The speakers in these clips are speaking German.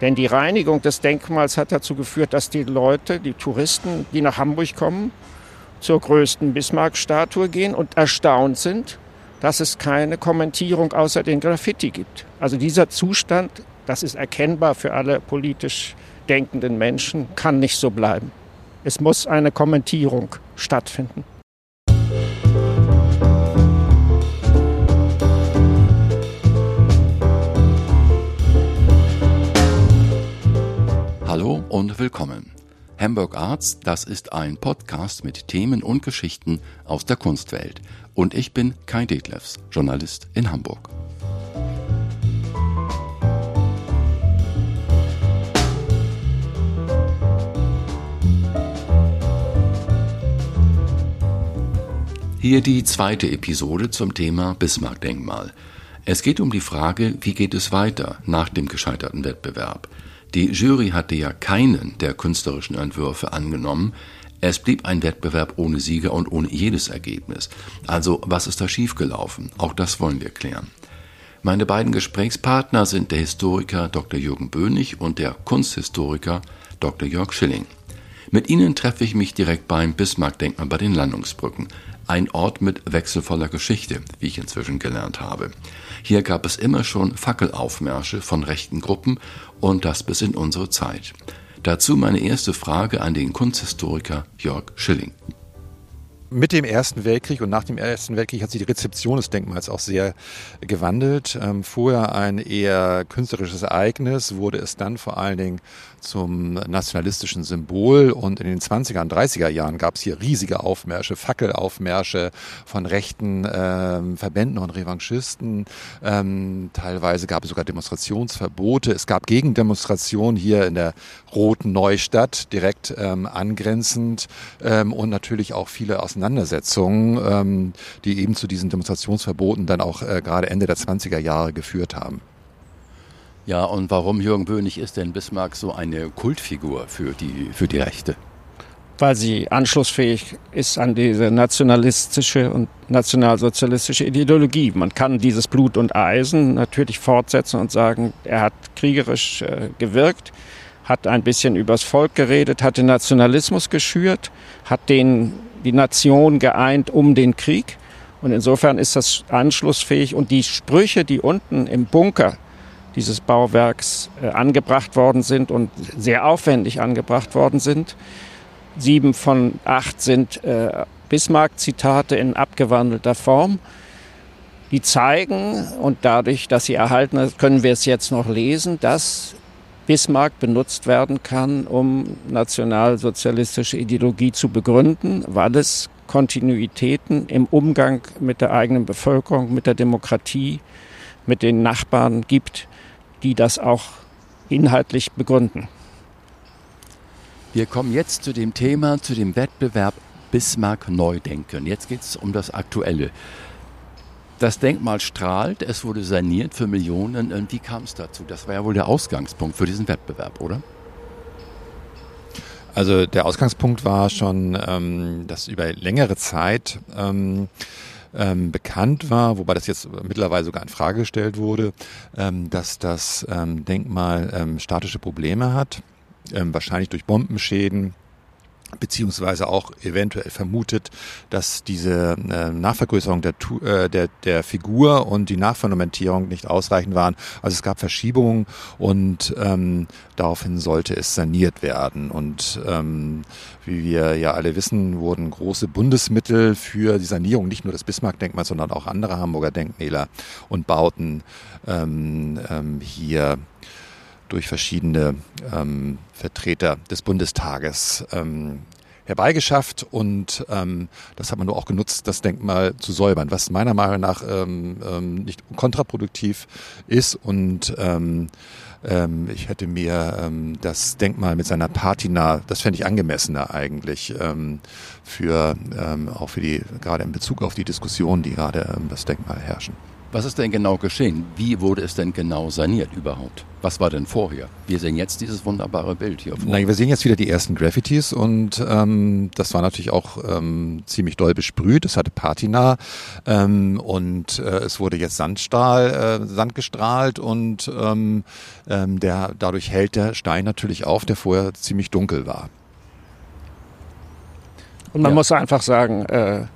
Denn die Reinigung des Denkmals hat dazu geführt, dass die Leute, die Touristen, die nach Hamburg kommen, zur größten Bismarck-Statue gehen und erstaunt sind, dass es keine Kommentierung außer den Graffiti gibt. Also dieser Zustand, das ist erkennbar für alle politisch denkenden Menschen, kann nicht so bleiben. Es muss eine Kommentierung stattfinden. Und willkommen. Hamburg Arts, das ist ein Podcast mit Themen und Geschichten aus der Kunstwelt. Und ich bin Kai Detlefs, Journalist in Hamburg. Hier die zweite Episode zum Thema Bismarck-Denkmal. Es geht um die Frage, wie geht es weiter nach dem gescheiterten Wettbewerb. Die Jury hatte ja keinen der künstlerischen Entwürfe angenommen. Es blieb ein Wettbewerb ohne Sieger und ohne jedes Ergebnis. Also was ist da schiefgelaufen? Auch das wollen wir klären. Meine beiden Gesprächspartner sind der Historiker Dr. Jürgen Böhnig und der Kunsthistoriker Dr. Jörg Schilling. Mit ihnen treffe ich mich direkt beim Bismarck-Denkmal bei den Landungsbrücken. Ein Ort mit wechselvoller Geschichte, wie ich inzwischen gelernt habe. Hier gab es immer schon Fackelaufmärsche von rechten Gruppen und das bis in unsere Zeit. Dazu meine erste Frage an den Kunsthistoriker Jörg Schilling. Mit dem Ersten Weltkrieg und nach dem Ersten Weltkrieg hat sich die Rezeption des Denkmals auch sehr gewandelt. Ähm, vorher ein eher künstlerisches Ereignis, wurde es dann vor allen Dingen zum nationalistischen Symbol. Und in den 20er und 30er Jahren gab es hier riesige Aufmärsche, Fackelaufmärsche von rechten ähm, Verbänden und Revanchisten. Ähm, teilweise gab es sogar Demonstrationsverbote. Es gab Gegendemonstrationen hier in der Roten Neustadt, direkt ähm, angrenzend ähm, und natürlich auch viele Auseinandersetzungen, ähm, die eben zu diesen Demonstrationsverboten dann auch äh, gerade Ende der 20er Jahre geführt haben. Ja, und warum Jürgen Böhnig ist denn Bismarck so eine Kultfigur für die, für die Rechte? Weil sie anschlussfähig ist an diese nationalistische und nationalsozialistische Ideologie. Man kann dieses Blut und Eisen natürlich fortsetzen und sagen, er hat kriegerisch äh, gewirkt, hat ein bisschen übers Volk geredet, hat den Nationalismus geschürt, hat den, die Nation geeint um den Krieg. Und insofern ist das anschlussfähig. Und die Sprüche, die unten im Bunker dieses Bauwerks äh, angebracht worden sind und sehr aufwendig angebracht worden sind. Sieben von acht sind äh, Bismarck-Zitate in abgewandelter Form. Die zeigen, und dadurch, dass sie erhalten sind, können wir es jetzt noch lesen, dass Bismarck benutzt werden kann, um nationalsozialistische Ideologie zu begründen, weil es Kontinuitäten im Umgang mit der eigenen Bevölkerung, mit der Demokratie, mit den Nachbarn gibt, die das auch inhaltlich begründen. Wir kommen jetzt zu dem Thema, zu dem Wettbewerb Bismarck Neudenken. Jetzt geht es um das Aktuelle. Das Denkmal strahlt, es wurde saniert für Millionen. Und wie kam es dazu? Das war ja wohl der Ausgangspunkt für diesen Wettbewerb, oder? Also der Ausgangspunkt war schon, ähm, dass über längere Zeit ähm, ähm, bekannt war, wobei das jetzt mittlerweile sogar in Frage gestellt wurde, ähm, dass das ähm, Denkmal ähm, statische Probleme hat, ähm, wahrscheinlich durch Bombenschäden beziehungsweise auch eventuell vermutet, dass diese äh, Nachvergrößerung der, äh, der, der Figur und die Nachfundamentierung nicht ausreichend waren. Also es gab Verschiebungen und ähm, daraufhin sollte es saniert werden. Und ähm, wie wir ja alle wissen, wurden große Bundesmittel für die Sanierung nicht nur des Bismarck-Denkmals, sondern auch andere Hamburger Denkmäler und Bauten ähm, ähm, hier durch verschiedene ähm, Vertreter des Bundestages ähm, herbeigeschafft und ähm, das hat man nur auch genutzt, das Denkmal zu säubern, was meiner Meinung nach ähm, ähm, nicht kontraproduktiv ist und ähm, ähm, ich hätte mir ähm, das Denkmal mit seiner Patina, das fände ich angemessener eigentlich ähm, für ähm, auch für die gerade in Bezug auf die Diskussionen, die gerade ähm, das Denkmal herrschen. Was ist denn genau geschehen? Wie wurde es denn genau saniert überhaupt? Was war denn vorher? Wir sehen jetzt dieses wunderbare Bild hier vor. Nein, wir sehen jetzt wieder die ersten Graffitis und ähm, das war natürlich auch ähm, ziemlich doll besprüht. Es hatte Patina ähm, und äh, es wurde jetzt Sandstrahl, äh, Sand gestrahlt und ähm, ähm, der, dadurch hält der Stein natürlich auf, der vorher ziemlich dunkel war. Und man ja. muss einfach sagen, äh,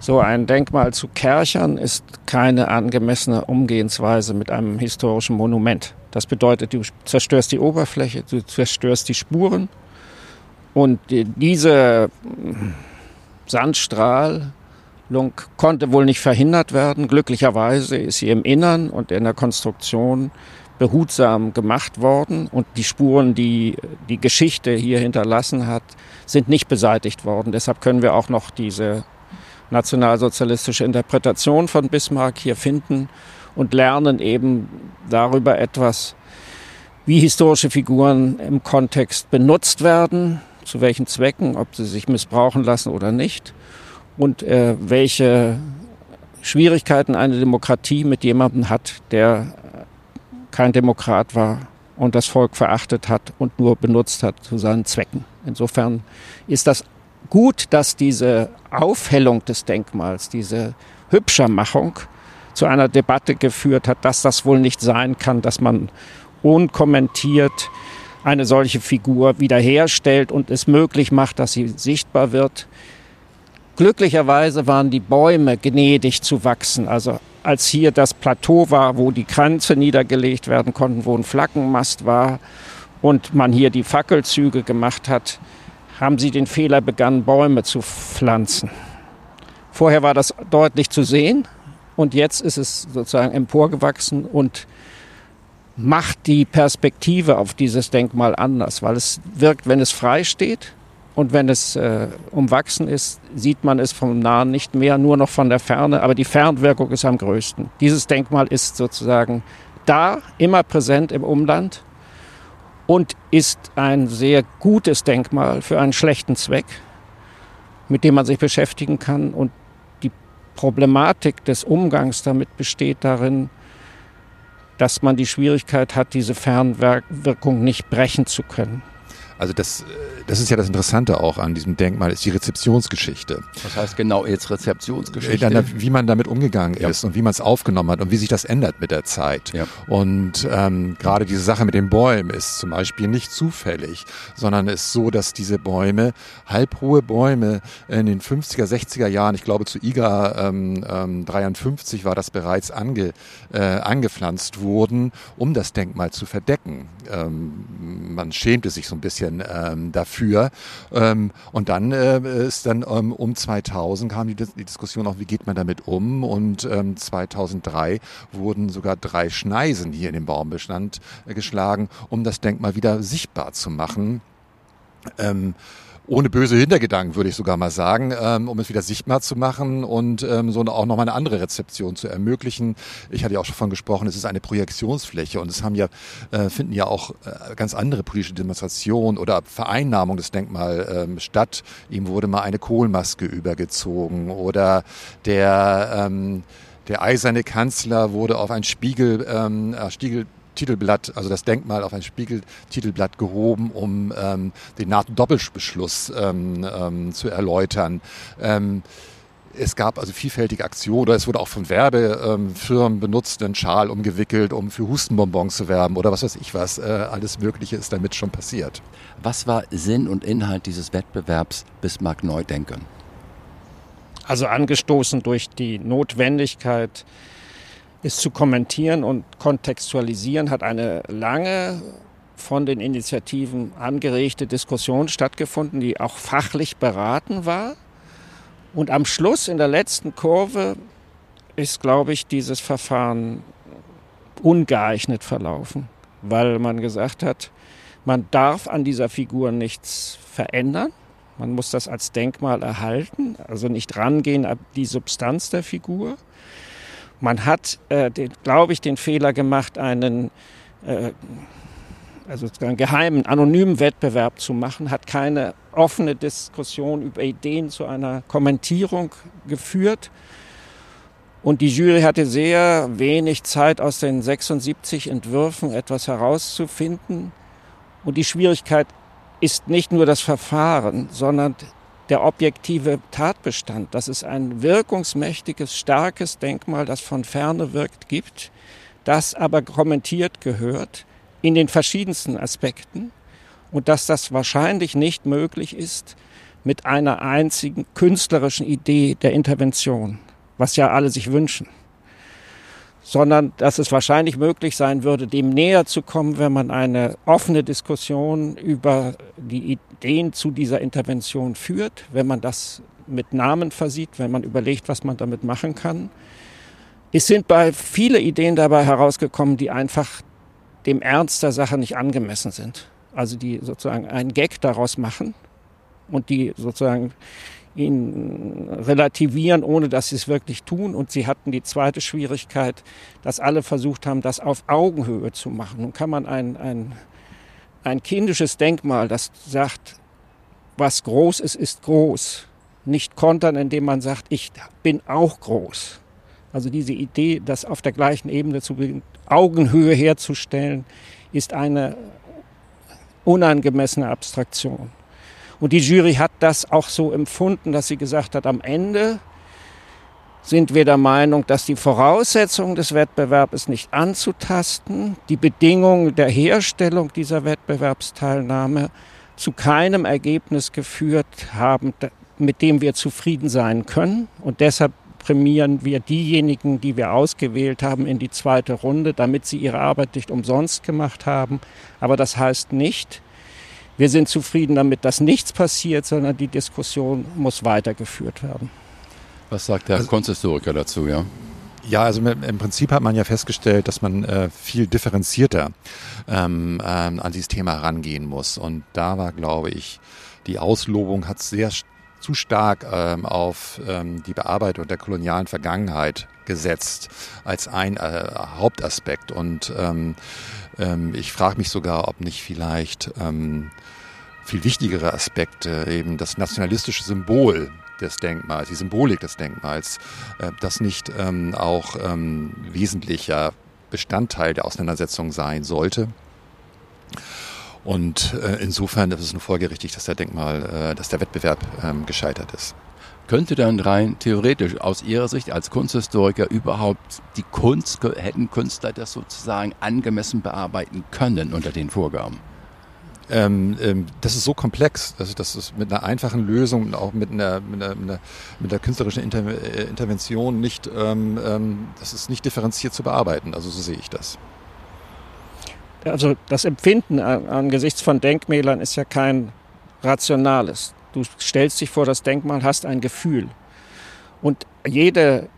so ein Denkmal zu Kerchern ist keine angemessene Umgehensweise mit einem historischen Monument. Das bedeutet, du zerstörst die Oberfläche, du zerstörst die Spuren und diese Sandstrahlung konnte wohl nicht verhindert werden. Glücklicherweise ist sie im Innern und in der Konstruktion behutsam gemacht worden und die Spuren, die die Geschichte hier hinterlassen hat, sind nicht beseitigt worden. Deshalb können wir auch noch diese nationalsozialistische Interpretation von Bismarck hier finden und lernen eben darüber etwas, wie historische Figuren im Kontext benutzt werden, zu welchen Zwecken, ob sie sich missbrauchen lassen oder nicht und äh, welche Schwierigkeiten eine Demokratie mit jemandem hat, der kein Demokrat war und das Volk verachtet hat und nur benutzt hat zu seinen Zwecken. Insofern ist das gut, dass diese Aufhellung des Denkmals, diese Hübschermachung zu einer Debatte geführt hat, dass das wohl nicht sein kann, dass man unkommentiert eine solche Figur wiederherstellt und es möglich macht, dass sie sichtbar wird. Glücklicherweise waren die Bäume gnädig zu wachsen. Also als hier das Plateau war, wo die Kränze niedergelegt werden konnten, wo ein Flaggenmast war und man hier die Fackelzüge gemacht hat, haben sie den Fehler begangen, Bäume zu pflanzen. Vorher war das deutlich zu sehen und jetzt ist es sozusagen emporgewachsen und macht die Perspektive auf dieses Denkmal anders, weil es wirkt, wenn es frei steht und wenn es äh, umwachsen ist, sieht man es vom Nahen nicht mehr, nur noch von der Ferne, aber die Fernwirkung ist am größten. Dieses Denkmal ist sozusagen da, immer präsent im Umland und ist ein sehr gutes Denkmal für einen schlechten Zweck, mit dem man sich beschäftigen kann. Und die Problematik des Umgangs damit besteht darin, dass man die Schwierigkeit hat, diese Fernwirkung nicht brechen zu können. Also das, das ist ja das Interessante auch an diesem Denkmal, ist die Rezeptionsgeschichte. Was heißt genau jetzt Rezeptionsgeschichte? Dann, wie man damit umgegangen ja. ist und wie man es aufgenommen hat und wie sich das ändert mit der Zeit. Ja. Und ähm, gerade diese Sache mit den Bäumen ist zum Beispiel nicht zufällig, sondern ist so, dass diese Bäume, halbhohe Bäume in den 50er, 60er Jahren, ich glaube zu IGA ähm, ähm, 53 war das bereits ange, äh, angepflanzt wurden, um das Denkmal zu verdecken. Ähm, man schämte sich so ein bisschen bisschen ähm, dafür. Ähm, und dann äh, ist dann ähm, um 2000 kam die, die, Diskussion auch, wie geht man damit um? Und 2003 ähm, wurden sogar drei Schneisen hier in den Baumbestand äh, geschlagen, um das Denkmal wieder sichtbar zu machen. Ohne böse Hintergedanken, würde ich sogar mal sagen, ähm, um es wieder sichtbar zu machen und ähm, so auch nochmal eine andere Rezeption zu ermöglichen. Ich hatte ja auch schon von gesprochen, es ist eine Projektionsfläche und es haben ja, äh, finden ja auch äh, ganz andere politische Demonstrationen oder Vereinnahmung des Denkmals ähm, statt. Ihm wurde mal eine Kohlmaske übergezogen oder der ähm, der eiserne Kanzler wurde auf ein Spiegel, ähm, äh, Spiegel Titelblatt, also das Denkmal auf ein Spiegeltitelblatt gehoben, um ähm, den NATO-Doppelbeschluss ähm, ähm, zu erläutern. Ähm, es gab also vielfältige Aktionen oder es wurde auch von Werbefirmen benutzt, einen Schal umgewickelt, um für Hustenbonbons zu werben oder was weiß ich was. Äh, alles Mögliche ist damit schon passiert. Was war Sinn und Inhalt dieses Wettbewerbs Bismarck Neudenken? Also angestoßen durch die Notwendigkeit, es zu kommentieren und kontextualisieren, hat eine lange von den Initiativen angeregte Diskussion stattgefunden, die auch fachlich beraten war. Und am Schluss, in der letzten Kurve, ist, glaube ich, dieses Verfahren ungeeignet verlaufen, weil man gesagt hat, man darf an dieser Figur nichts verändern. Man muss das als Denkmal erhalten, also nicht rangehen an die Substanz der Figur. Man hat, äh, glaube ich, den Fehler gemacht, einen äh, also einen geheimen, anonymen Wettbewerb zu machen, hat keine offene Diskussion über Ideen zu einer Kommentierung geführt Und die Jury hatte sehr wenig Zeit, aus den 76 Entwürfen etwas herauszufinden. Und die Schwierigkeit ist nicht nur das Verfahren, sondern der objektive Tatbestand, dass es ein wirkungsmächtiges, starkes Denkmal, das von ferne wirkt, gibt, das aber kommentiert gehört in den verschiedensten Aspekten und dass das wahrscheinlich nicht möglich ist mit einer einzigen künstlerischen Idee der Intervention, was ja alle sich wünschen sondern dass es wahrscheinlich möglich sein würde, dem näher zu kommen, wenn man eine offene Diskussion über die Ideen zu dieser Intervention führt, wenn man das mit Namen versieht, wenn man überlegt, was man damit machen kann. Es sind bei viele Ideen dabei herausgekommen, die einfach dem Ernst der Sache nicht angemessen sind. Also die sozusagen einen Gag daraus machen und die sozusagen ihn relativieren, ohne dass sie es wirklich tun. Und sie hatten die zweite Schwierigkeit, dass alle versucht haben, das auf Augenhöhe zu machen. Nun kann man ein, ein, ein kindisches Denkmal, das sagt, was groß ist, ist groß, nicht kontern, indem man sagt, ich bin auch groß. Also diese Idee, das auf der gleichen Ebene zu Augenhöhe herzustellen, ist eine unangemessene Abstraktion. Und die Jury hat das auch so empfunden, dass sie gesagt hat, am Ende sind wir der Meinung, dass die Voraussetzungen des Wettbewerbs nicht anzutasten, die Bedingungen der Herstellung dieser Wettbewerbsteilnahme zu keinem Ergebnis geführt haben, mit dem wir zufrieden sein können. Und deshalb prämieren wir diejenigen, die wir ausgewählt haben, in die zweite Runde, damit sie ihre Arbeit nicht umsonst gemacht haben. Aber das heißt nicht, wir sind zufrieden damit, dass nichts passiert, sondern die Diskussion muss weitergeführt werden. Was sagt der also, Kunsthistoriker dazu, ja? Ja, also im Prinzip hat man ja festgestellt, dass man äh, viel differenzierter ähm, ähm, an dieses Thema rangehen muss. Und da war, glaube ich, die Auslobung hat sehr zu stark ähm, auf ähm, die Bearbeitung der kolonialen Vergangenheit gesetzt als ein äh, Hauptaspekt. Und ähm, ähm, ich frage mich sogar, ob nicht vielleicht ähm, viel wichtigere Aspekte, eben das nationalistische Symbol des Denkmals, die Symbolik des Denkmals, äh, das nicht ähm, auch ähm, wesentlicher Bestandteil der Auseinandersetzung sein sollte. Und äh, insofern ist es nur folgerichtig, dass der Denkmal, äh, dass der Wettbewerb ähm, gescheitert ist. Könnte dann rein theoretisch aus Ihrer Sicht als Kunsthistoriker überhaupt die Kunst, hätten Künstler das sozusagen angemessen bearbeiten können unter den Vorgaben? Ähm, ähm, das ist so komplex, dass das ist mit einer einfachen Lösung und auch mit einer, mit einer, mit einer, mit einer künstlerischen Inter äh, Intervention nicht, ähm, ähm, das ist nicht differenziert zu bearbeiten. Also so sehe ich das. Also das Empfinden angesichts von Denkmälern ist ja kein rationales. Du stellst dich vor das Denkmal, hast ein Gefühl. Und jede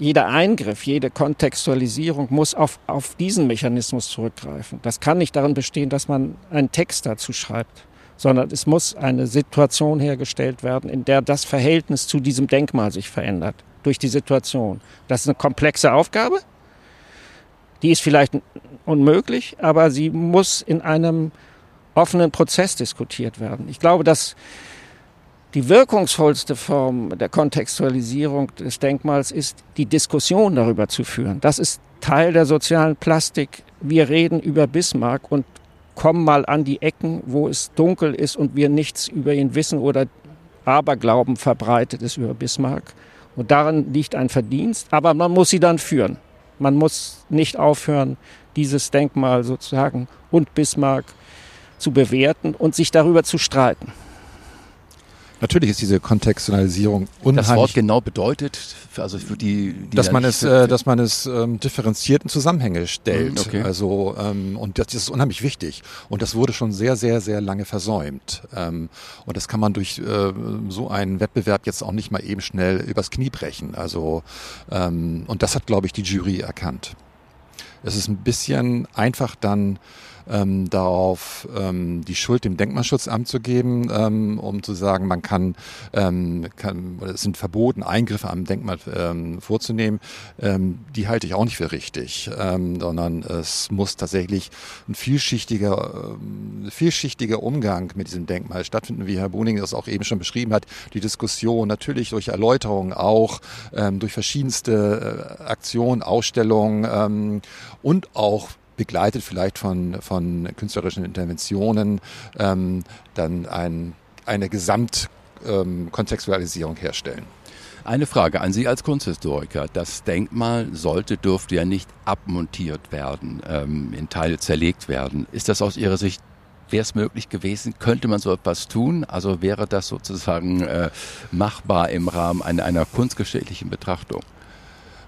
jeder Eingriff, jede Kontextualisierung muss auf, auf diesen Mechanismus zurückgreifen. Das kann nicht darin bestehen, dass man einen Text dazu schreibt, sondern es muss eine Situation hergestellt werden, in der das Verhältnis zu diesem Denkmal sich verändert durch die Situation. Das ist eine komplexe Aufgabe. Die ist vielleicht unmöglich, aber sie muss in einem offenen Prozess diskutiert werden. Ich glaube, dass die wirkungsvollste Form der Kontextualisierung des Denkmals ist, die Diskussion darüber zu führen. Das ist Teil der sozialen Plastik. Wir reden über Bismarck und kommen mal an die Ecken, wo es dunkel ist und wir nichts über ihn wissen oder Aberglauben verbreitet ist über Bismarck. Und darin liegt ein Verdienst, aber man muss sie dann führen. Man muss nicht aufhören, dieses Denkmal sozusagen und Bismarck zu bewerten und sich darüber zu streiten. Natürlich ist diese Kontextualisierung unheimlich. Das Wort genau bedeutet, also für die, die dass man es, äh, dass man es ähm, differenziert in Zusammenhänge stellt. Mhm, okay. Also ähm, und das ist unheimlich wichtig. Und das wurde schon sehr, sehr, sehr lange versäumt. Ähm, und das kann man durch äh, so einen Wettbewerb jetzt auch nicht mal eben schnell übers Knie brechen. Also ähm, und das hat, glaube ich, die Jury erkannt. Es ist ein bisschen einfach dann ähm, darauf, ähm, die Schuld dem Denkmalschutzamt zu geben, ähm, um zu sagen, man kann, ähm, kann, es sind verboten, Eingriffe am Denkmal ähm, vorzunehmen, ähm, die halte ich auch nicht für richtig, ähm, sondern es muss tatsächlich ein vielschichtiger, äh, vielschichtiger Umgang mit diesem Denkmal stattfinden, wie Herr Boning das auch eben schon beschrieben hat. Die Diskussion natürlich durch Erläuterungen auch, ähm, durch verschiedenste äh, Aktionen, Ausstellungen ähm, und auch begleitet vielleicht von, von künstlerischen Interventionen, ähm, dann ein, eine Gesamtkontextualisierung ähm, herstellen. Eine Frage an Sie als Kunsthistoriker. Das Denkmal sollte, dürfte ja nicht abmontiert werden, ähm, in Teile zerlegt werden. Ist das aus Ihrer Sicht Wäre es möglich gewesen? Könnte man so etwas tun? Also wäre das sozusagen äh, machbar im Rahmen einer, einer kunstgeschichtlichen Betrachtung?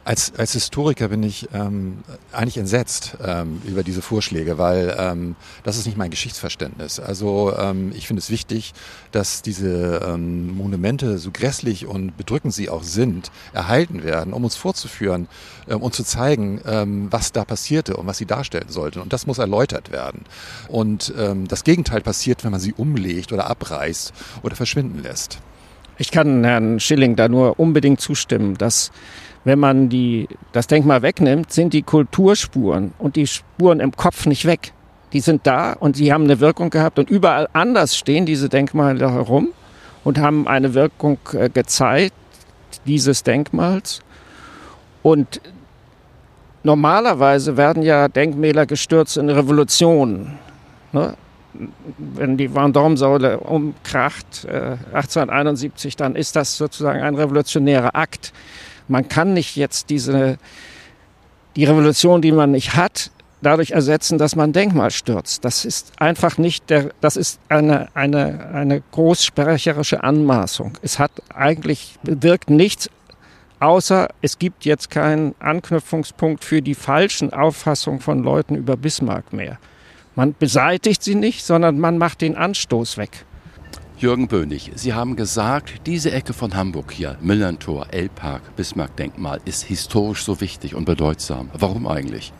Als, als Historiker bin ich ähm, eigentlich entsetzt ähm, über diese Vorschläge, weil ähm, das ist nicht mein Geschichtsverständnis. Also ähm, ich finde es wichtig, dass diese ähm, Monumente, so grässlich und bedrückend sie auch sind, erhalten werden, um uns vorzuführen ähm, und zu zeigen, ähm, was da passierte und was sie darstellen sollten. Und das muss erläutert werden. Und ähm, das Gegenteil passiert, wenn man sie umlegt oder abreißt oder verschwinden lässt. Ich kann Herrn Schilling da nur unbedingt zustimmen, dass wenn man die, das Denkmal wegnimmt, sind die Kulturspuren und die Spuren im Kopf nicht weg. Die sind da und sie haben eine Wirkung gehabt und überall anders stehen diese Denkmale herum und haben eine Wirkung äh, gezeigt dieses Denkmals. Und normalerweise werden ja Denkmäler gestürzt in Revolutionen. Ne? Wenn die Vendôme-Säule umkracht äh, 1871, dann ist das sozusagen ein revolutionärer Akt. Man kann nicht jetzt diese, die Revolution, die man nicht hat, dadurch ersetzen, dass man Denkmal stürzt. Das ist einfach nicht der, das ist eine, eine, eine großsprecherische Anmaßung. Es hat eigentlich, bewirkt nichts, außer es gibt jetzt keinen Anknüpfungspunkt für die falschen Auffassungen von Leuten über Bismarck mehr. Man beseitigt sie nicht, sondern man macht den Anstoß weg. Jürgen Bönig, Sie haben gesagt, diese Ecke von Hamburg hier, Millantor, L-Park, Bismarck-Denkmal, ist historisch so wichtig und bedeutsam. Warum eigentlich?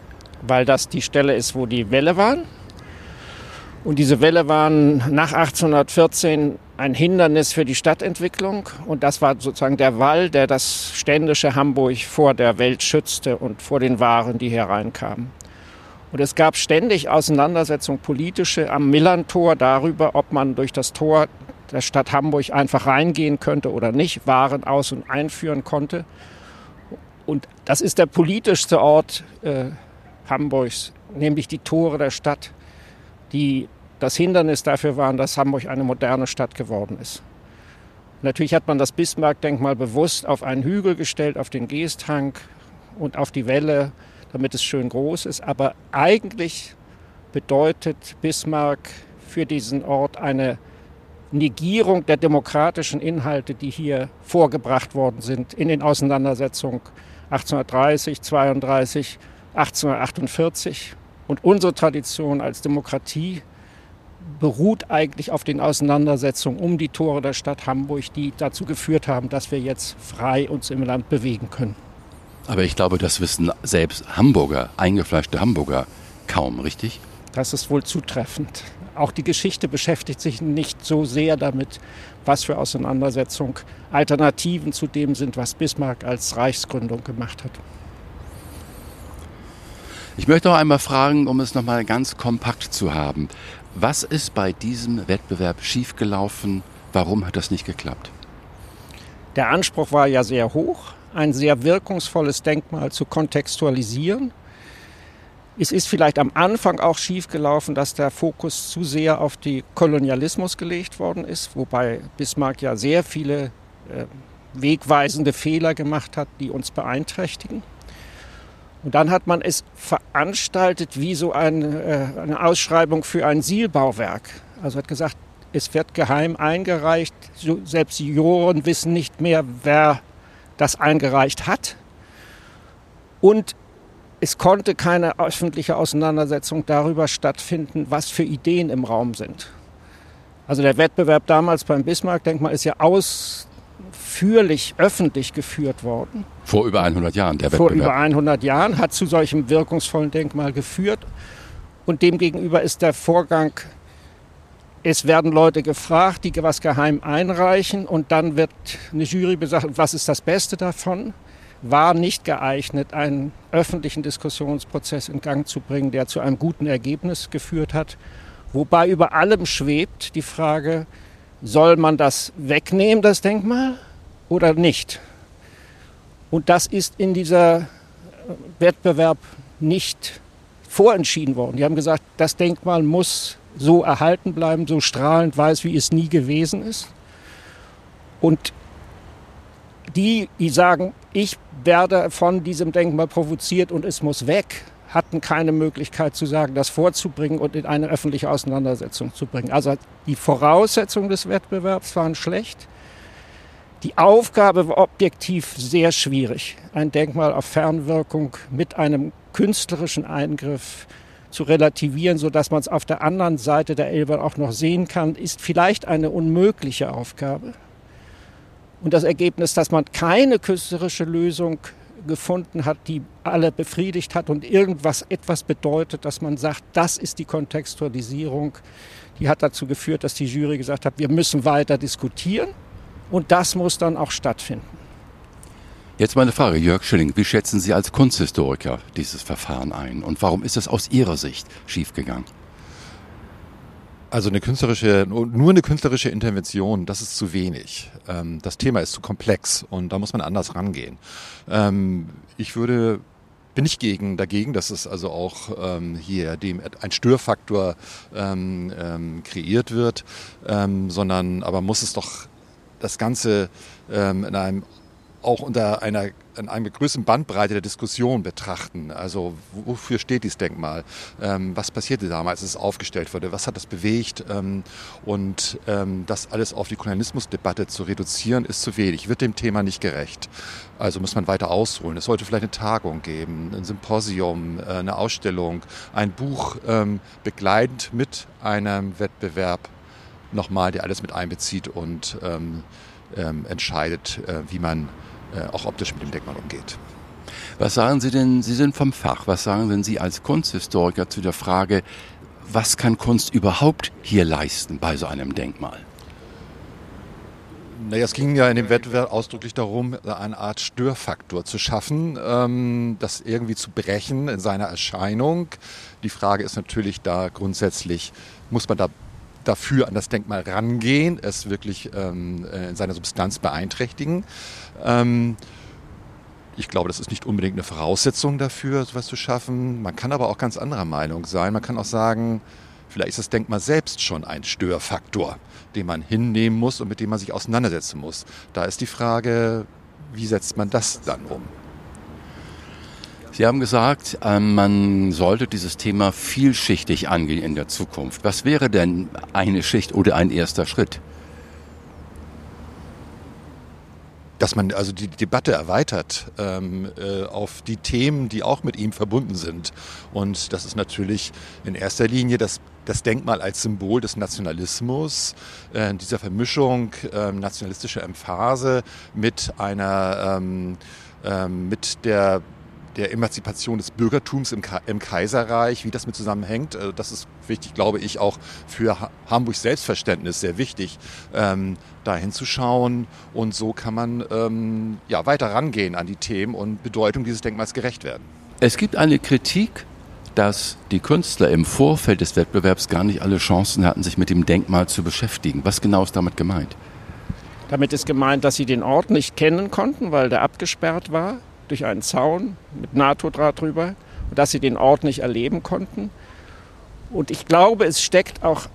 Weil das die Stelle ist, wo die Wälle waren. Und diese Wälle waren nach 1814 ein Hindernis für die Stadtentwicklung. Und das war sozusagen der Wall, der das ständische Hamburg vor der Welt schützte und vor den Waren, die hereinkamen. Und es gab ständig Auseinandersetzungen politische am Millantor darüber, ob man durch das Tor der Stadt Hamburg einfach reingehen könnte oder nicht, Waren aus- und einführen konnte. Und das ist der politischste Ort äh, Hamburgs, nämlich die Tore der Stadt, die das Hindernis dafür waren, dass Hamburg eine moderne Stadt geworden ist. Natürlich hat man das Bismarck-Denkmal bewusst auf einen Hügel gestellt, auf den Geesthang und auf die Welle, damit es schön groß ist. Aber eigentlich bedeutet Bismarck für diesen Ort eine Negierung der demokratischen Inhalte, die hier vorgebracht worden sind in den Auseinandersetzungen 1830, 32, 1848. Und unsere Tradition als Demokratie beruht eigentlich auf den Auseinandersetzungen um die Tore der Stadt Hamburg, die dazu geführt haben, dass wir jetzt frei uns im Land bewegen können. Aber ich glaube, das wissen selbst Hamburger, eingefleischte Hamburger, kaum, richtig? Das ist wohl zutreffend auch die Geschichte beschäftigt sich nicht so sehr damit, was für Auseinandersetzungen Alternativen zu dem sind, was Bismarck als Reichsgründung gemacht hat. Ich möchte noch einmal fragen, um es nochmal ganz kompakt zu haben. Was ist bei diesem Wettbewerb schiefgelaufen? Warum hat das nicht geklappt? Der Anspruch war ja sehr hoch, ein sehr wirkungsvolles Denkmal zu kontextualisieren es ist vielleicht am Anfang auch schiefgelaufen, dass der Fokus zu sehr auf die Kolonialismus gelegt worden ist, wobei Bismarck ja sehr viele äh, wegweisende Fehler gemacht hat, die uns beeinträchtigen. Und dann hat man es veranstaltet wie so eine, äh, eine Ausschreibung für ein Sielbauwerk. Also hat gesagt, es wird geheim eingereicht. Selbst die Juroren wissen nicht mehr, wer das eingereicht hat. Und es konnte keine öffentliche Auseinandersetzung darüber stattfinden, was für Ideen im Raum sind. Also der Wettbewerb damals beim Bismarck-Denkmal ist ja ausführlich öffentlich geführt worden. Vor über 100 Jahren, der Wettbewerb. Vor über 100 Jahren hat zu solchem wirkungsvollen Denkmal geführt. Und demgegenüber ist der Vorgang, es werden Leute gefragt, die was geheim einreichen und dann wird eine Jury besagt, was ist das Beste davon? War nicht geeignet, einen öffentlichen Diskussionsprozess in Gang zu bringen, der zu einem guten Ergebnis geführt hat. Wobei über allem schwebt die Frage, soll man das wegnehmen, das Denkmal, oder nicht? Und das ist in dieser Wettbewerb nicht vorentschieden worden. Die haben gesagt, das Denkmal muss so erhalten bleiben, so strahlend weiß, wie es nie gewesen ist. Und die, die sagen, ich werde von diesem Denkmal provoziert und es muss weg, hatten keine Möglichkeit zu sagen, das vorzubringen und in eine öffentliche Auseinandersetzung zu bringen. Also die Voraussetzungen des Wettbewerbs waren schlecht. Die Aufgabe war objektiv sehr schwierig, ein Denkmal auf Fernwirkung mit einem künstlerischen Eingriff zu relativieren, sodass man es auf der anderen Seite der Elbe auch noch sehen kann, ist vielleicht eine unmögliche Aufgabe. Und das Ergebnis, dass man keine künstlerische Lösung gefunden hat, die alle befriedigt hat und irgendwas etwas bedeutet, dass man sagt, das ist die Kontextualisierung, die hat dazu geführt, dass die Jury gesagt hat, wir müssen weiter diskutieren. Und das muss dann auch stattfinden. Jetzt meine Frage, Jörg Schilling, wie schätzen Sie als Kunsthistoriker dieses Verfahren ein und warum ist es aus Ihrer Sicht schiefgegangen? Also eine künstlerische, nur eine künstlerische Intervention, das ist zu wenig. Ähm, das Thema ist zu komplex und da muss man anders rangehen. Ähm, ich würde bin ich gegen dagegen, dass es also auch ähm, hier dem ein Störfaktor ähm, ähm, kreiert wird, ähm, sondern aber muss es doch das Ganze in einem auch unter einer, in einer größeren Bandbreite der Diskussion betrachten. Also wofür steht dieses Denkmal? Ähm, was passierte damals, als es aufgestellt wurde? Was hat das bewegt? Ähm, und ähm, das alles auf die Kolonialismusdebatte zu reduzieren, ist zu wenig, wird dem Thema nicht gerecht. Also muss man weiter ausholen. Es sollte vielleicht eine Tagung geben, ein Symposium, äh, eine Ausstellung, ein Buch ähm, begleitend mit einem Wettbewerb nochmal, der alles mit einbezieht und ähm, ähm, entscheidet, äh, wie man auch optisch mit dem Denkmal umgeht. Was sagen Sie denn, Sie sind vom Fach, was sagen denn Sie als Kunsthistoriker zu der Frage, was kann Kunst überhaupt hier leisten bei so einem Denkmal? Naja, es ging ja in dem Wettbewerb ausdrücklich darum, eine Art Störfaktor zu schaffen, ähm, das irgendwie zu brechen in seiner Erscheinung. Die Frage ist natürlich da grundsätzlich, muss man da dafür an das Denkmal rangehen, es wirklich ähm, äh, in seiner Substanz beeinträchtigen. Ähm, ich glaube, das ist nicht unbedingt eine Voraussetzung dafür, sowas zu schaffen. Man kann aber auch ganz anderer Meinung sein. Man kann auch sagen, vielleicht ist das Denkmal selbst schon ein Störfaktor, den man hinnehmen muss und mit dem man sich auseinandersetzen muss. Da ist die Frage, wie setzt man das dann um? Sie haben gesagt, ähm, man sollte dieses Thema vielschichtig angehen in der Zukunft. Was wäre denn eine Schicht oder ein erster Schritt? Dass man also die Debatte erweitert ähm, äh, auf die Themen, die auch mit ihm verbunden sind. Und das ist natürlich in erster Linie das, das Denkmal als Symbol des Nationalismus, äh, dieser Vermischung äh, nationalistischer Emphase mit einer ähm, ähm, mit der der Emanzipation des Bürgertums im, im, Kaiserreich, wie das mit zusammenhängt. Also das ist wichtig, glaube ich, auch für Hamburgs Selbstverständnis sehr wichtig, ähm, da hinzuschauen. Und so kann man ähm, ja, weiter rangehen an die Themen und Bedeutung dieses Denkmals gerecht werden. Es gibt eine Kritik, dass die Künstler im Vorfeld des Wettbewerbs gar nicht alle Chancen hatten, sich mit dem Denkmal zu beschäftigen. Was genau ist damit gemeint? Damit ist gemeint, dass sie den Ort nicht kennen konnten, weil der abgesperrt war durch einen Zaun mit NATO-Draht drüber und dass sie den Ort nicht erleben konnten. Und ich glaube, es steckt auch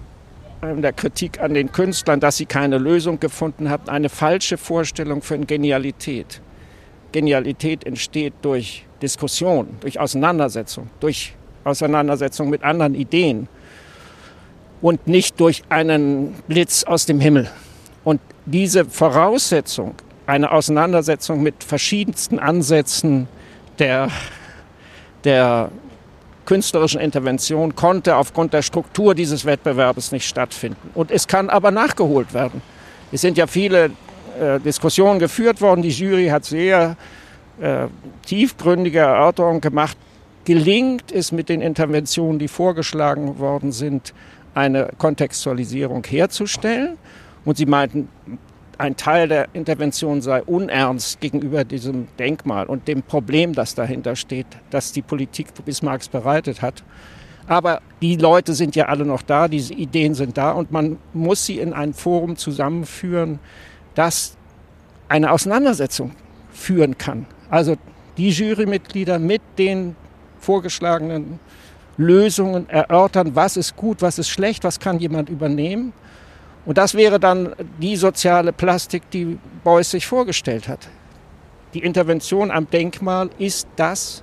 der Kritik an den Künstlern, dass sie keine Lösung gefunden haben, eine falsche Vorstellung von Genialität. Genialität entsteht durch Diskussion, durch Auseinandersetzung, durch Auseinandersetzung mit anderen Ideen und nicht durch einen Blitz aus dem Himmel. Und diese Voraussetzung eine Auseinandersetzung mit verschiedensten Ansätzen der, der künstlerischen Intervention konnte aufgrund der Struktur dieses Wettbewerbes nicht stattfinden. Und es kann aber nachgeholt werden. Es sind ja viele äh, Diskussionen geführt worden. Die Jury hat sehr äh, tiefgründige Erörterungen gemacht, gelingt es mit den Interventionen, die vorgeschlagen worden sind, eine Kontextualisierung herzustellen. Und sie meinten, ein Teil der Intervention sei unernst gegenüber diesem Denkmal und dem Problem, das dahinter steht, das die Politik Bismarcks bereitet hat. Aber die Leute sind ja alle noch da, diese Ideen sind da und man muss sie in ein Forum zusammenführen, das eine Auseinandersetzung führen kann. Also die Jurymitglieder mit den vorgeschlagenen Lösungen erörtern, was ist gut, was ist schlecht, was kann jemand übernehmen. Und das wäre dann die soziale Plastik, die Beuys sich vorgestellt hat. Die Intervention am Denkmal ist das,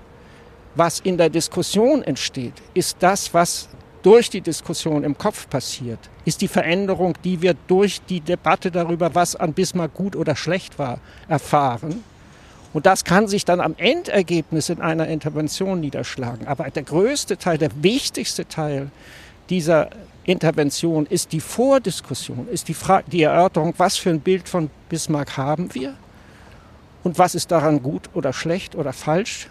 was in der Diskussion entsteht, ist das, was durch die Diskussion im Kopf passiert, ist die Veränderung, die wir durch die Debatte darüber, was an Bismarck gut oder schlecht war, erfahren. Und das kann sich dann am Endergebnis in einer Intervention niederschlagen. Aber der größte Teil, der wichtigste Teil dieser Intervention ist die Vordiskussion, ist die, Frage, die Erörterung, was für ein Bild von Bismarck haben wir und was ist daran gut oder schlecht oder falsch.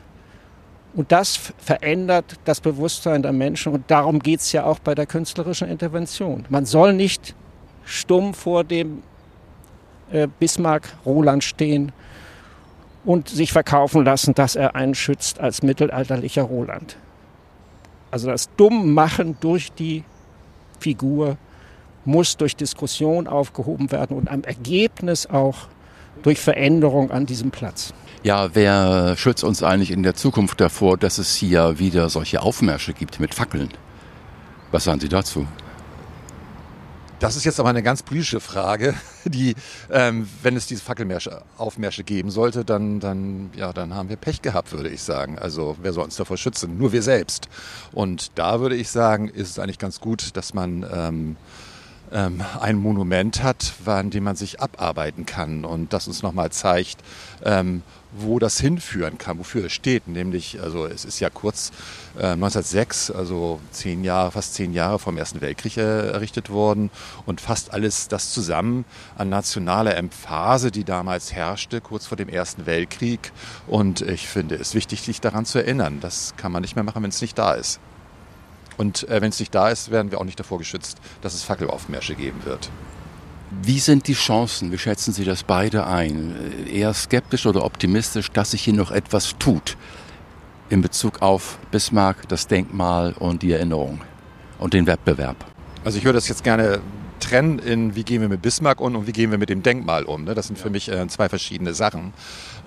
Und das verändert das Bewusstsein der Menschen und darum geht es ja auch bei der künstlerischen Intervention. Man soll nicht stumm vor dem äh, Bismarck Roland stehen und sich verkaufen lassen, dass er einen schützt als mittelalterlicher Roland. Also das Dummmachen durch die Figur muss durch Diskussion aufgehoben werden und am Ergebnis auch durch Veränderung an diesem Platz. Ja, wer schützt uns eigentlich in der Zukunft davor, dass es hier wieder solche Aufmärsche gibt mit Fackeln? Was sagen Sie dazu? Das ist jetzt aber eine ganz politische Frage, die, ähm, wenn es diese Fackelmärsche geben sollte, dann, dann, ja, dann haben wir Pech gehabt, würde ich sagen. Also wer soll uns davor schützen? Nur wir selbst. Und da würde ich sagen, ist es eigentlich ganz gut, dass man ähm, ähm, ein Monument hat, an dem man sich abarbeiten kann und das uns nochmal zeigt, ähm, wo das hinführen kann, wofür es steht. Nämlich, also es ist ja kurz äh, 1906, also zehn Jahre, fast zehn Jahre vom Ersten Weltkrieg äh, errichtet worden und fast alles das zusammen an nationaler Emphase, die damals herrschte, kurz vor dem Ersten Weltkrieg. Und ich finde es wichtig, sich daran zu erinnern. Das kann man nicht mehr machen, wenn es nicht da ist. Und äh, wenn es nicht da ist, werden wir auch nicht davor geschützt, dass es Fackelaufmärsche geben wird. Wie sind die Chancen? Wie schätzen Sie das beide ein? Eher skeptisch oder optimistisch, dass sich hier noch etwas tut in Bezug auf Bismarck, das Denkmal und die Erinnerung und den Wettbewerb? Also ich würde das jetzt gerne trennen in, wie gehen wir mit Bismarck um und wie gehen wir mit dem Denkmal um. Ne? Das sind für mich äh, zwei verschiedene Sachen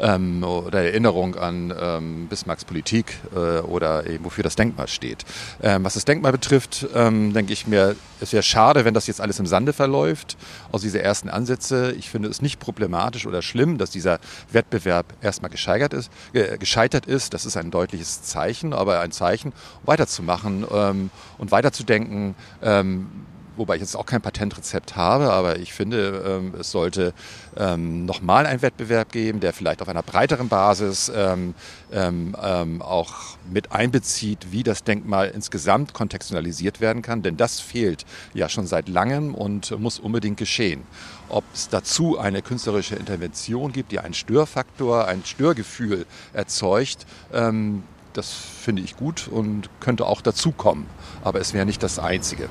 ähm, oder Erinnerung an ähm, Bismarcks Politik äh, oder eben wofür das Denkmal steht. Ähm, was das Denkmal betrifft, ähm, denke ich mir, es wäre schade, wenn das jetzt alles im Sande verläuft, aus diese ersten Ansätze. Ich finde es nicht problematisch oder schlimm, dass dieser Wettbewerb erstmal gescheitert ist. Äh, gescheitert ist. Das ist ein deutliches Zeichen, aber ein Zeichen, weiterzumachen ähm, und weiterzudenken, ähm, wobei ich jetzt auch kein Patentrezept habe, aber ich finde, ähm, es sollte ähm, nochmal einen Wettbewerb geben, der vielleicht auf einer breiteren Basis ähm, auch mit einbezieht, wie das Denkmal insgesamt kontextualisiert werden kann, denn das fehlt ja schon seit langem und muss unbedingt geschehen. Ob es dazu eine künstlerische Intervention gibt, die einen Störfaktor, ein Störgefühl erzeugt, das finde ich gut und könnte auch dazukommen. Aber es wäre nicht das Einzige.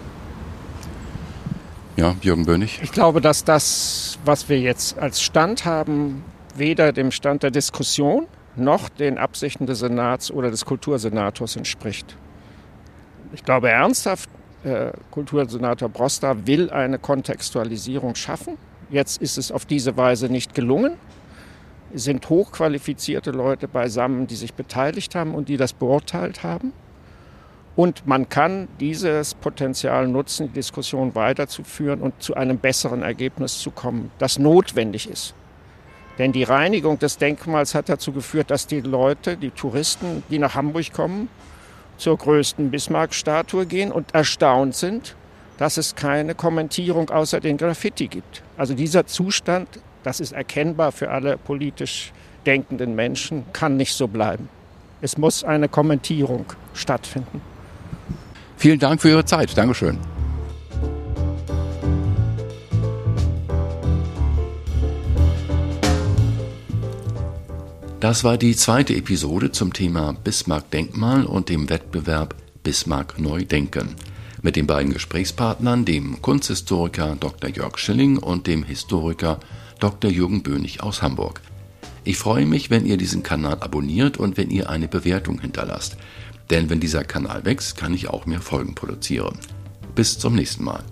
Ja, Jürgen Bönig. Ich glaube, dass das, was wir jetzt als Stand haben, weder dem Stand der Diskussion noch den Absichten des Senats oder des Kultursenators entspricht. Ich glaube ernsthaft, äh, Kultursenator Broster will eine Kontextualisierung schaffen. Jetzt ist es auf diese Weise nicht gelungen. Es sind hochqualifizierte Leute beisammen, die sich beteiligt haben und die das beurteilt haben. Und man kann dieses Potenzial nutzen, die Diskussion weiterzuführen und zu einem besseren Ergebnis zu kommen, das notwendig ist. Denn die Reinigung des Denkmals hat dazu geführt, dass die Leute, die Touristen, die nach Hamburg kommen, zur größten Bismarck-Statue gehen und erstaunt sind, dass es keine Kommentierung außer den Graffiti gibt. Also dieser Zustand, das ist erkennbar für alle politisch denkenden Menschen, kann nicht so bleiben. Es muss eine Kommentierung stattfinden. Vielen Dank für Ihre Zeit. Dankeschön. Das war die zweite Episode zum Thema Bismarck Denkmal und dem Wettbewerb Bismarck Neu Denken mit den beiden Gesprächspartnern, dem Kunsthistoriker Dr. Jörg Schilling und dem Historiker Dr. Jürgen Bönig aus Hamburg. Ich freue mich, wenn ihr diesen Kanal abonniert und wenn ihr eine Bewertung hinterlasst. Denn wenn dieser Kanal wächst, kann ich auch mehr Folgen produzieren. Bis zum nächsten Mal.